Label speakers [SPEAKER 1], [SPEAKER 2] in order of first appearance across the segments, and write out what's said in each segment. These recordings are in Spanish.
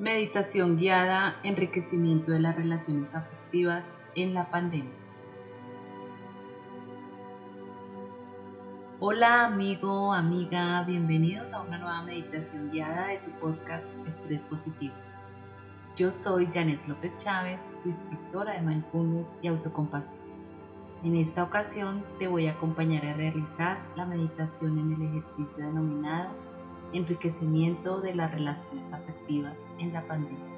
[SPEAKER 1] Meditación guiada, enriquecimiento de las relaciones afectivas en la pandemia. Hola amigo, amiga, bienvenidos a una nueva meditación guiada de tu podcast Estrés Positivo. Yo soy Janet López Chávez, tu instructora de mindfulness y autocompasión. En esta ocasión te voy a acompañar a realizar la meditación en el ejercicio denominado enriquecimiento de las relaciones afectivas en la pandemia.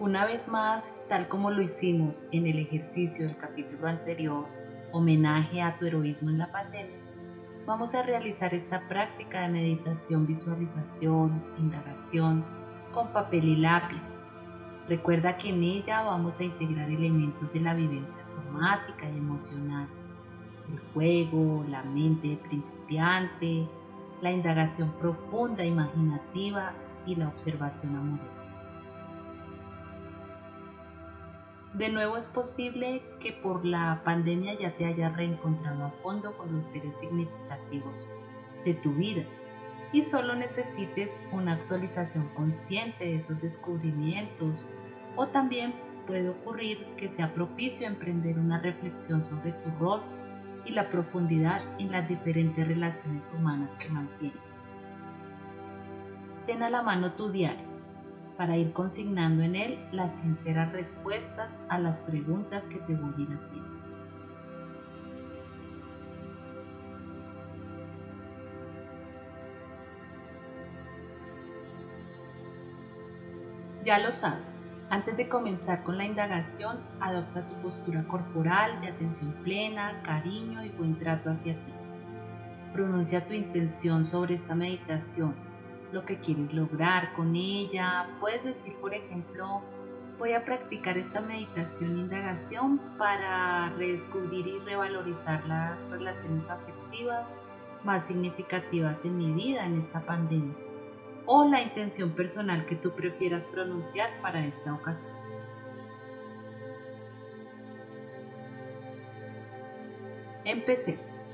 [SPEAKER 1] Una vez más, tal como lo hicimos en el ejercicio del capítulo anterior, homenaje a tu heroísmo en la pandemia, vamos a realizar esta práctica de meditación, visualización, indagación con papel y lápiz. Recuerda que en ella vamos a integrar elementos de la vivencia somática y emocional el juego, la mente principiante, la indagación profunda, imaginativa y la observación amorosa. De nuevo es posible que por la pandemia ya te hayas reencontrado a fondo con los seres significativos de tu vida y solo necesites una actualización consciente de esos descubrimientos o también puede ocurrir que sea propicio emprender una reflexión sobre tu rol y la profundidad en las diferentes relaciones humanas que mantienes. Ten a la mano tu diario para ir consignando en él las sinceras respuestas a las preguntas que te voy a ir haciendo. Ya lo sabes, antes de comenzar con la indagación, adopta tu postura corporal de atención plena, cariño y buen trato hacia ti. Pronuncia tu intención sobre esta meditación, lo que quieres lograr con ella. Puedes decir, por ejemplo, voy a practicar esta meditación e indagación para redescubrir y revalorizar las relaciones afectivas más significativas en mi vida en esta pandemia o la intención personal que tú prefieras pronunciar para esta ocasión. Empecemos.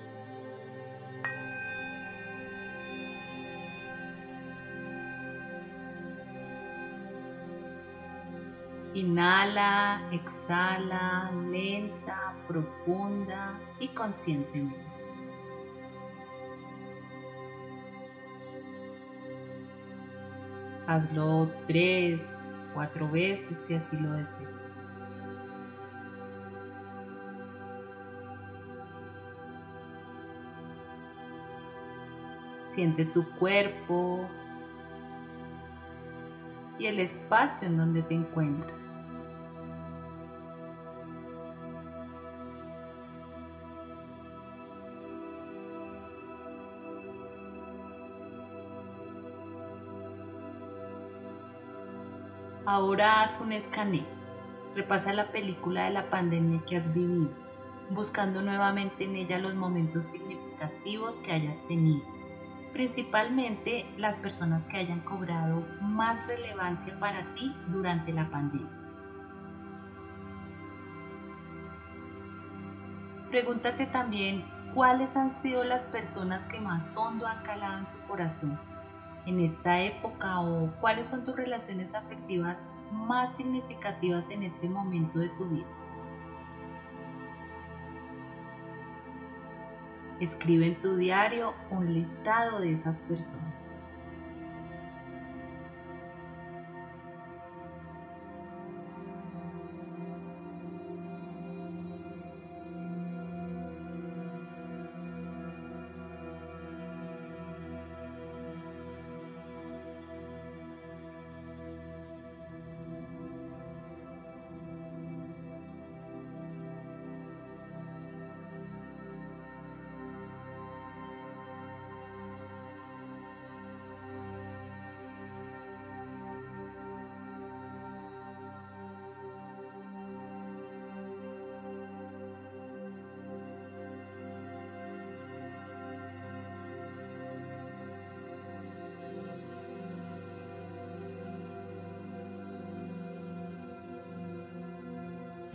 [SPEAKER 1] Inhala, exhala, lenta, profunda y conscientemente. Hazlo tres, cuatro veces si así lo deseas. Siente tu cuerpo y el espacio en donde te encuentras. Ahora haz un escaneo. Repasa la película de la pandemia que has vivido, buscando nuevamente en ella los momentos significativos que hayas tenido, principalmente las personas que hayan cobrado más relevancia para ti durante la pandemia. Pregúntate también cuáles han sido las personas que más hondo han calado en tu corazón en esta época o cuáles son tus relaciones afectivas más significativas en este momento de tu vida. Escribe en tu diario un listado de esas personas.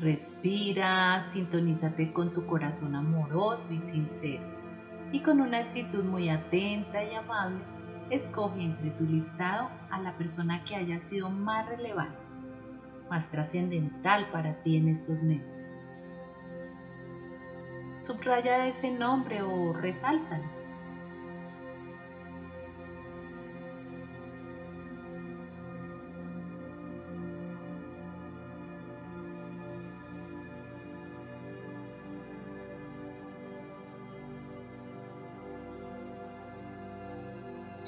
[SPEAKER 1] Respira, sintonízate con tu corazón amoroso y sincero. y con una actitud muy atenta y amable, escoge entre tu listado a la persona que haya sido más relevante, más trascendental para ti en estos meses. Subraya ese nombre o resáltalo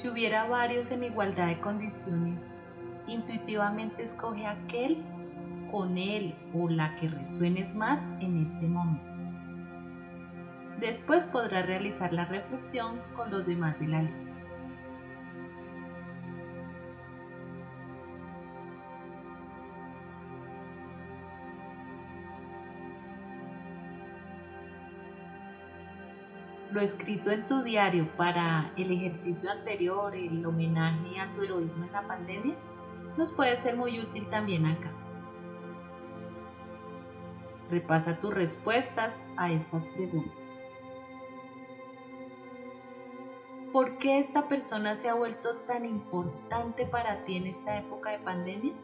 [SPEAKER 1] Si hubiera varios en igualdad de condiciones, intuitivamente escoge aquel con él o la que resuenes más en este momento. Después podrás realizar la reflexión con los demás de la lista. Lo escrito en tu diario para el ejercicio anterior, el homenaje a tu heroísmo en la pandemia, nos puede ser muy útil también acá. Repasa tus respuestas a estas preguntas. ¿Por qué esta persona se ha vuelto tan importante para ti en esta época de pandemia?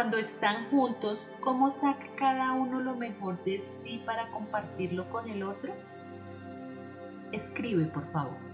[SPEAKER 1] Cuando están juntos, ¿cómo saca cada uno lo mejor de sí para compartirlo con el otro? Escribe, por favor.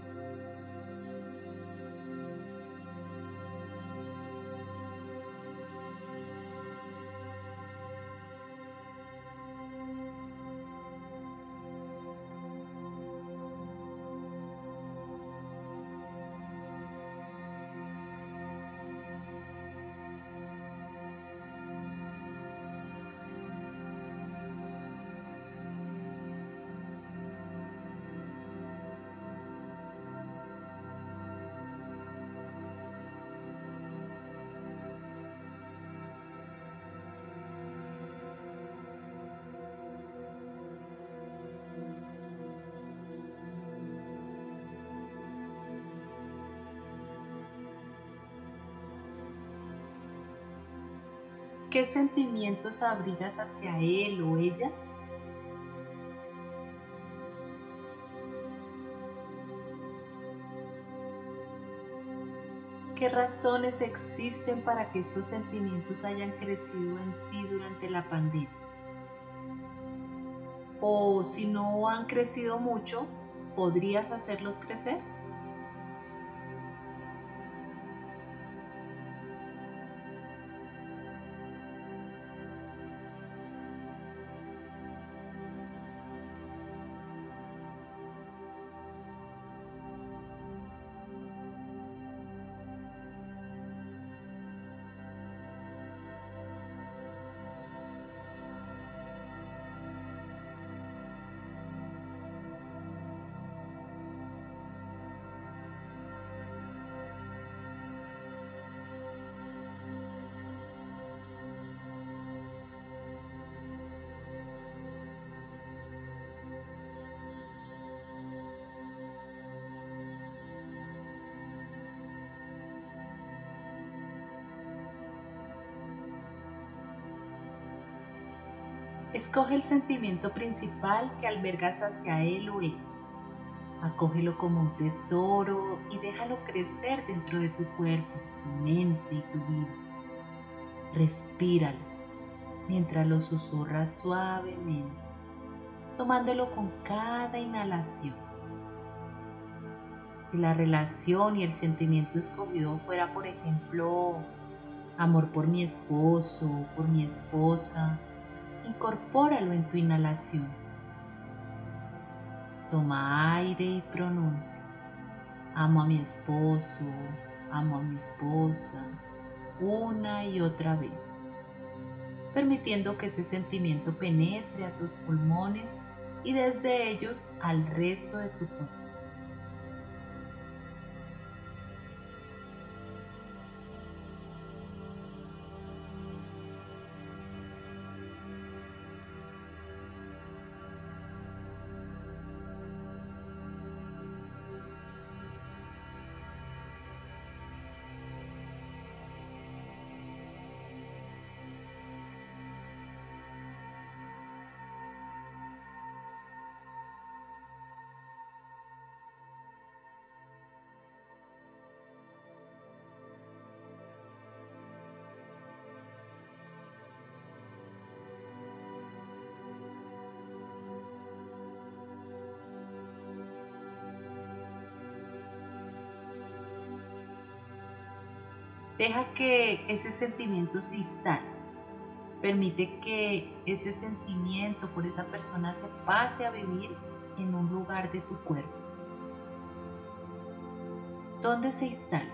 [SPEAKER 1] ¿Qué sentimientos abrigas hacia él o ella? ¿Qué razones existen para que estos sentimientos hayan crecido en ti durante la pandemia? O si no han crecido mucho, ¿podrías hacerlos crecer? Escoge el sentimiento principal que albergas hacia él o ella. Acógelo como un tesoro y déjalo crecer dentro de tu cuerpo, tu mente y tu vida. Respíralo mientras lo susurras suavemente, tomándolo con cada inhalación. Si la relación y el sentimiento escogido fuera, por ejemplo, amor por mi esposo, por mi esposa, incorpóralo en tu inhalación. Toma aire y pronuncia. Amo a mi esposo, amo a mi esposa, una y otra vez, permitiendo que ese sentimiento penetre a tus pulmones y desde ellos al resto de tu cuerpo. Deja que ese sentimiento se instale. Permite que ese sentimiento por esa persona se pase a vivir en un lugar de tu cuerpo. ¿Dónde se instala?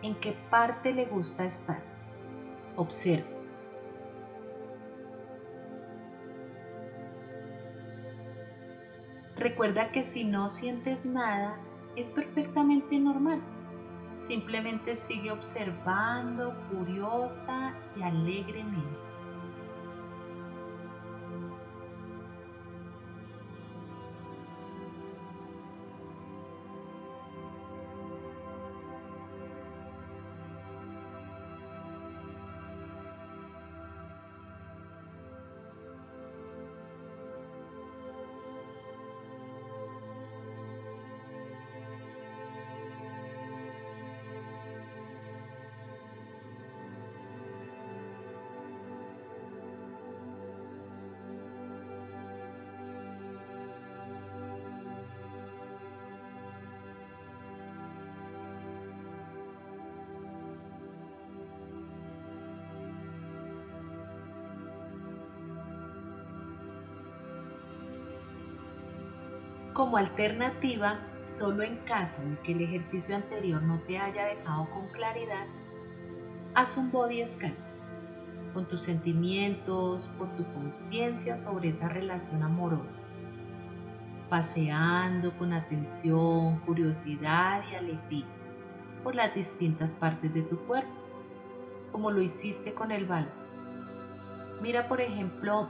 [SPEAKER 1] ¿En qué parte le gusta estar? Observa. Recuerda que si no sientes nada, es perfectamente normal. Simplemente sigue observando curiosa y alegremente. Como alternativa, solo en caso de que el ejercicio anterior no te haya dejado con claridad, haz un body scan con tus sentimientos, por tu conciencia sobre esa relación amorosa, paseando con atención, curiosidad y alegría por las distintas partes de tu cuerpo, como lo hiciste con el balón. Mira, por ejemplo,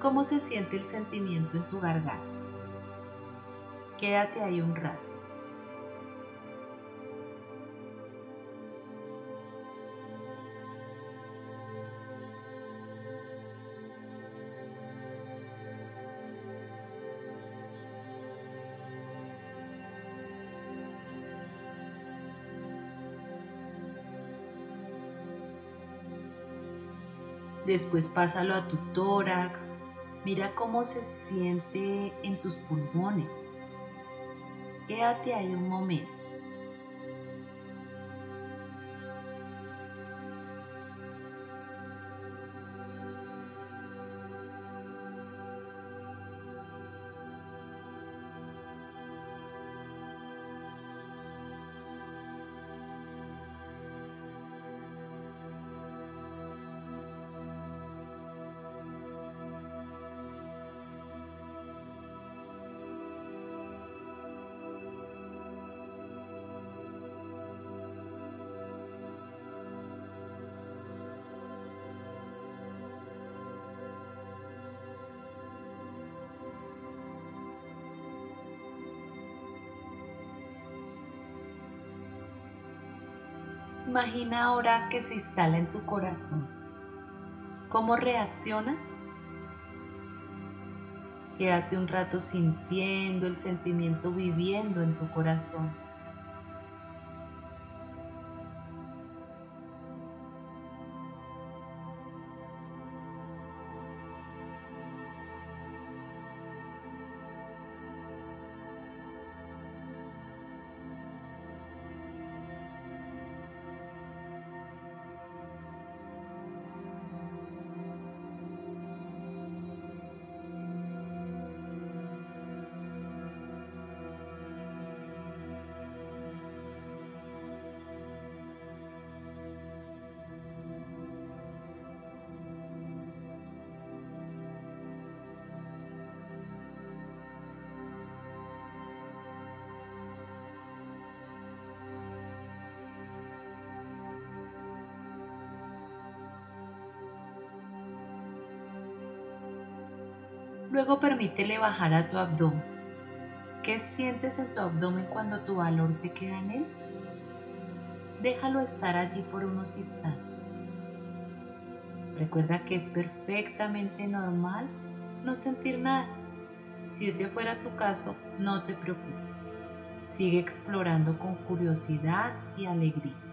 [SPEAKER 1] cómo se siente el sentimiento en tu garganta Quédate ahí un rato. Después pásalo a tu tórax. Mira cómo se siente en tus pulmones. Quédate ahí un momento. Imagina ahora que se instala en tu corazón. ¿Cómo reacciona? Quédate un rato sintiendo el sentimiento viviendo en tu corazón. Luego permítele bajar a tu abdomen. ¿Qué sientes en tu abdomen cuando tu valor se queda en él? Déjalo estar allí por unos instantes. Recuerda que es perfectamente normal no sentir nada. Si ese fuera tu caso, no te preocupes. Sigue explorando con curiosidad y alegría.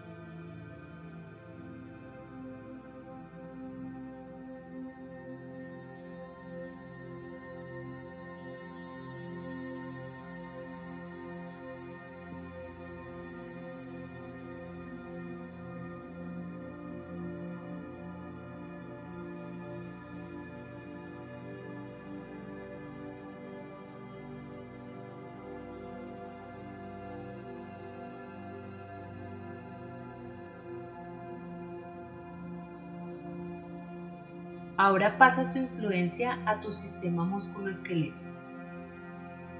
[SPEAKER 1] Ahora pasa su influencia a tu sistema musculoesquelético.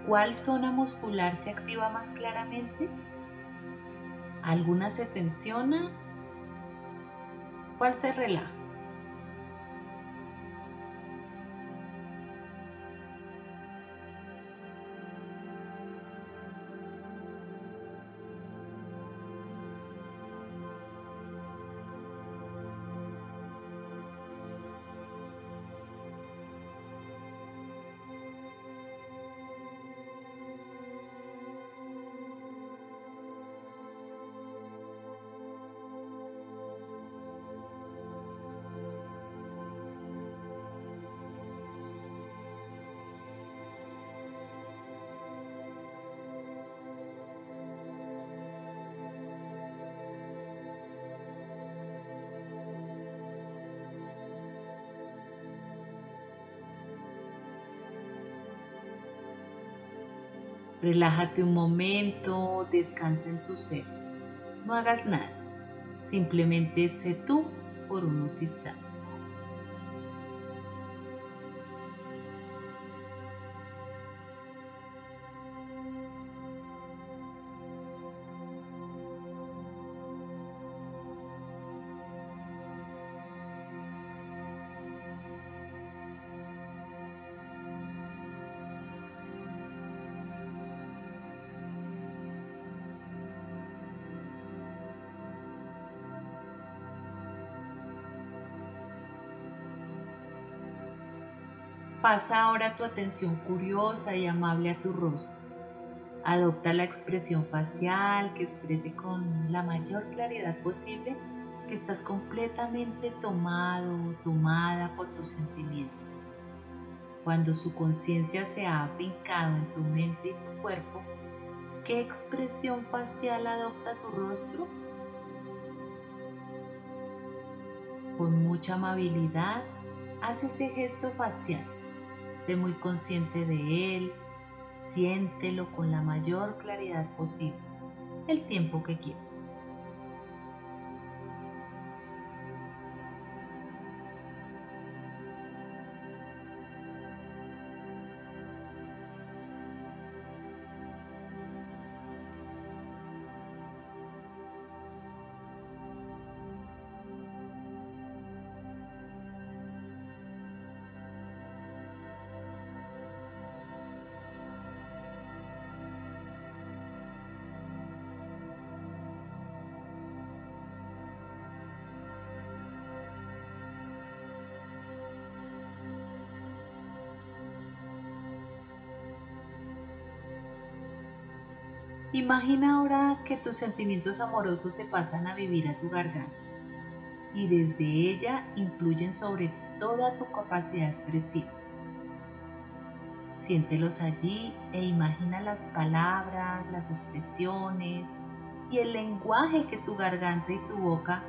[SPEAKER 1] ¿Cuál zona muscular se activa más claramente? ¿Alguna se tensiona? ¿Cuál se relaja? Relájate un momento, descansa en tu ser. No hagas nada, simplemente sé tú por unos instantes. Pasa ahora tu atención curiosa y amable a tu rostro. Adopta la expresión facial que exprese con la mayor claridad posible que estás completamente tomado o tomada por tu sentimiento. Cuando su conciencia se ha afincado en tu mente y tu cuerpo, ¿qué expresión facial adopta tu rostro? Con mucha amabilidad, haz ese gesto facial Sé muy consciente de él, siéntelo con la mayor claridad posible, el tiempo que quieras. Imagina ahora que tus sentimientos amorosos se pasan a vivir a tu garganta y desde ella influyen sobre toda tu capacidad expresiva. Siéntelos allí e imagina las palabras, las expresiones y el lenguaje que tu garganta y tu boca,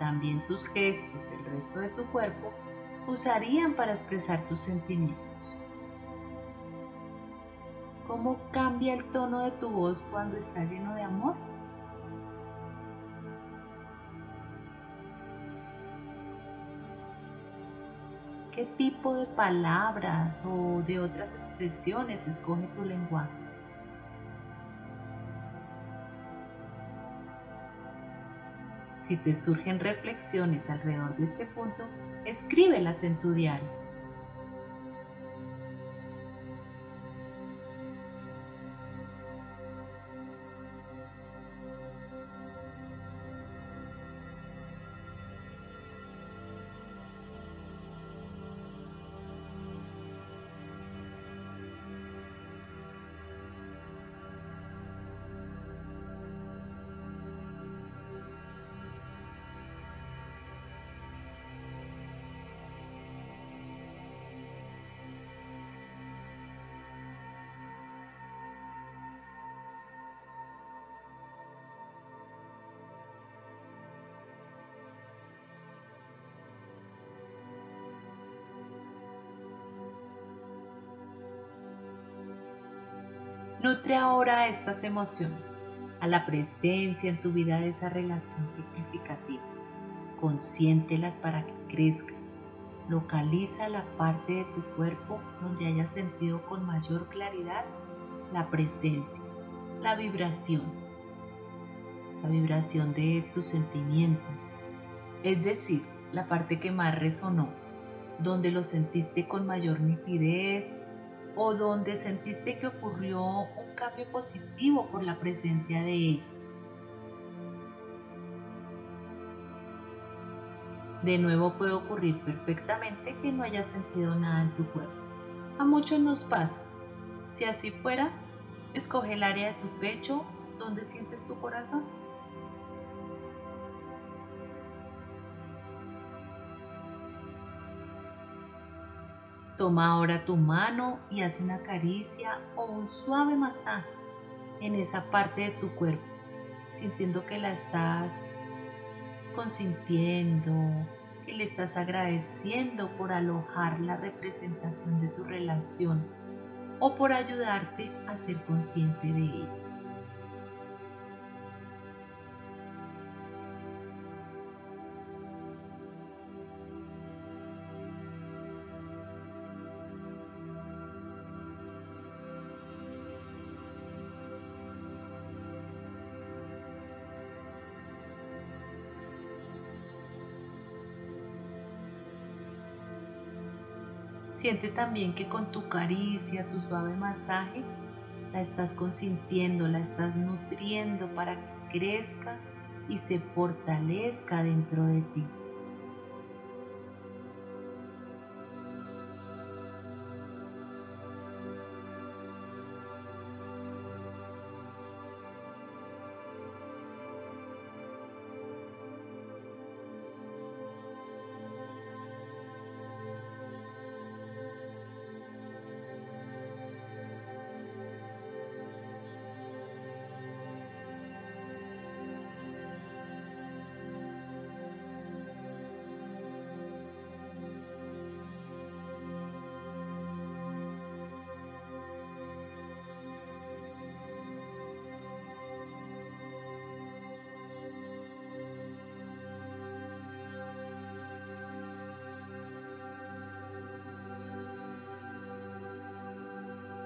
[SPEAKER 1] también tus gestos, el resto de tu cuerpo, usarían para expresar tus sentimientos. ¿Cómo cambia el tono de tu voz cuando está lleno de amor? ¿Qué tipo de palabras o de otras expresiones escoge tu lenguaje? Si te surgen reflexiones alrededor de este punto, escríbelas en tu diario. Nutre ahora estas emociones, a la presencia en tu vida de esa relación significativa. Consiéntelas para que crezcan. Localiza la parte de tu cuerpo donde hayas sentido con mayor claridad la presencia, la vibración, la vibración de tus sentimientos, es decir, la parte que más resonó, donde lo sentiste con mayor nitidez o donde sentiste que ocurrió un cambio positivo por la presencia de él. De nuevo puede ocurrir perfectamente que no hayas sentido nada en tu cuerpo. A muchos nos pasa. Si así fuera, escoge el área de tu pecho donde sientes tu corazón. Toma ahora tu mano y haz una caricia o un suave masaje en esa parte de tu cuerpo, sintiendo que la estás consintiendo, que le estás agradeciendo por alojar la representación de tu relación o por ayudarte a ser consciente de ella. Siente también que con tu caricia, tu suave masaje, la estás consintiendo, la estás nutriendo para que crezca y se fortalezca dentro de ti.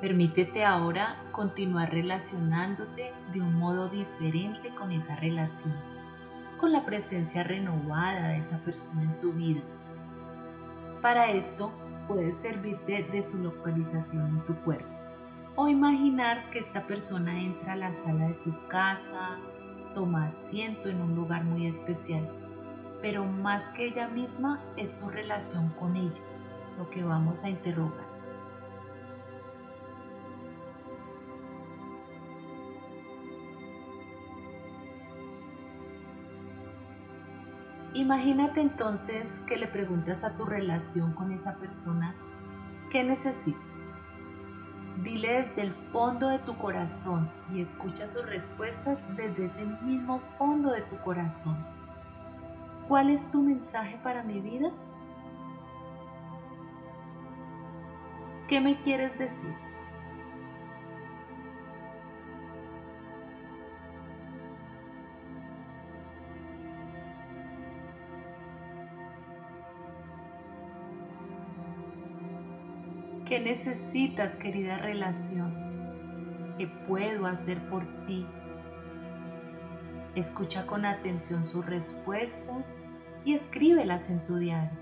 [SPEAKER 1] Permítete ahora continuar relacionándote de un modo diferente con esa relación, con la presencia renovada de esa persona en tu vida. Para esto puedes servirte de su localización en tu cuerpo o imaginar que esta persona entra a la sala de tu casa, toma asiento en un lugar muy especial, pero más que ella misma es tu relación con ella, lo que vamos a interrogar. Imagínate entonces que le preguntas a tu relación con esa persona, ¿qué necesita? Dile desde el fondo de tu corazón y escucha sus respuestas desde ese mismo fondo de tu corazón. ¿Cuál es tu mensaje para mi vida? ¿Qué me quieres decir? ¿Qué necesitas, querida relación? ¿Qué puedo hacer por ti? Escucha con atención sus respuestas y escríbelas en tu diario.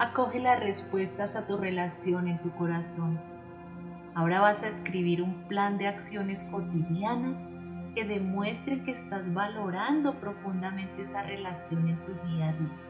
[SPEAKER 1] Acoge las respuestas a tu relación en tu corazón. Ahora vas a escribir un plan de acciones cotidianas que demuestren que estás valorando profundamente esa relación en tu día a día.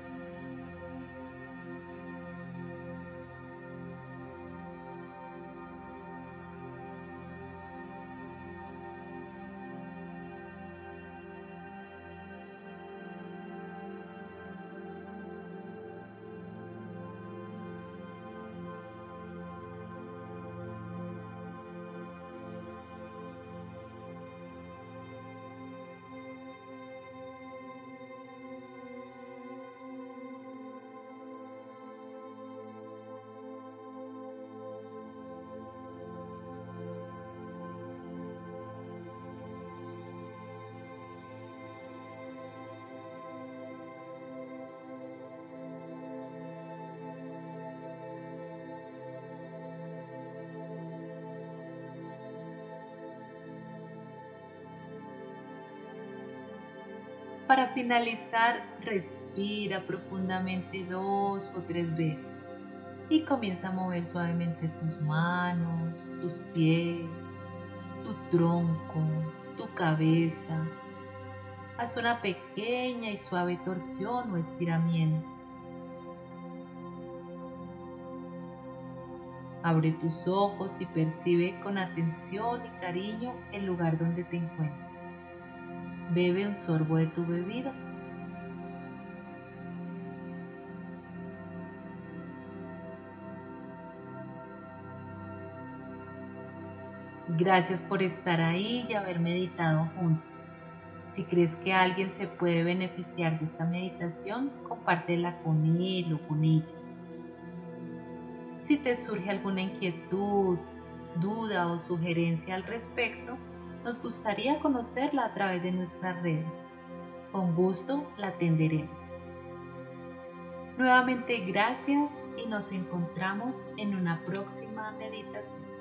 [SPEAKER 1] Para finalizar, respira profundamente dos o tres veces y comienza a mover suavemente tus manos, tus pies, tu tronco, tu cabeza. Haz una pequeña y suave torsión o estiramiento. Abre tus ojos y percibe con atención y cariño el lugar donde te encuentras. Bebe un sorbo de tu bebida. Gracias por estar ahí y haber meditado juntos. Si crees que alguien se puede beneficiar de esta meditación, compártela con él o con ella. Si te surge alguna inquietud, duda o sugerencia al respecto, nos gustaría conocerla a través de nuestras redes. Con gusto la atenderemos. Nuevamente gracias y nos encontramos en una próxima meditación.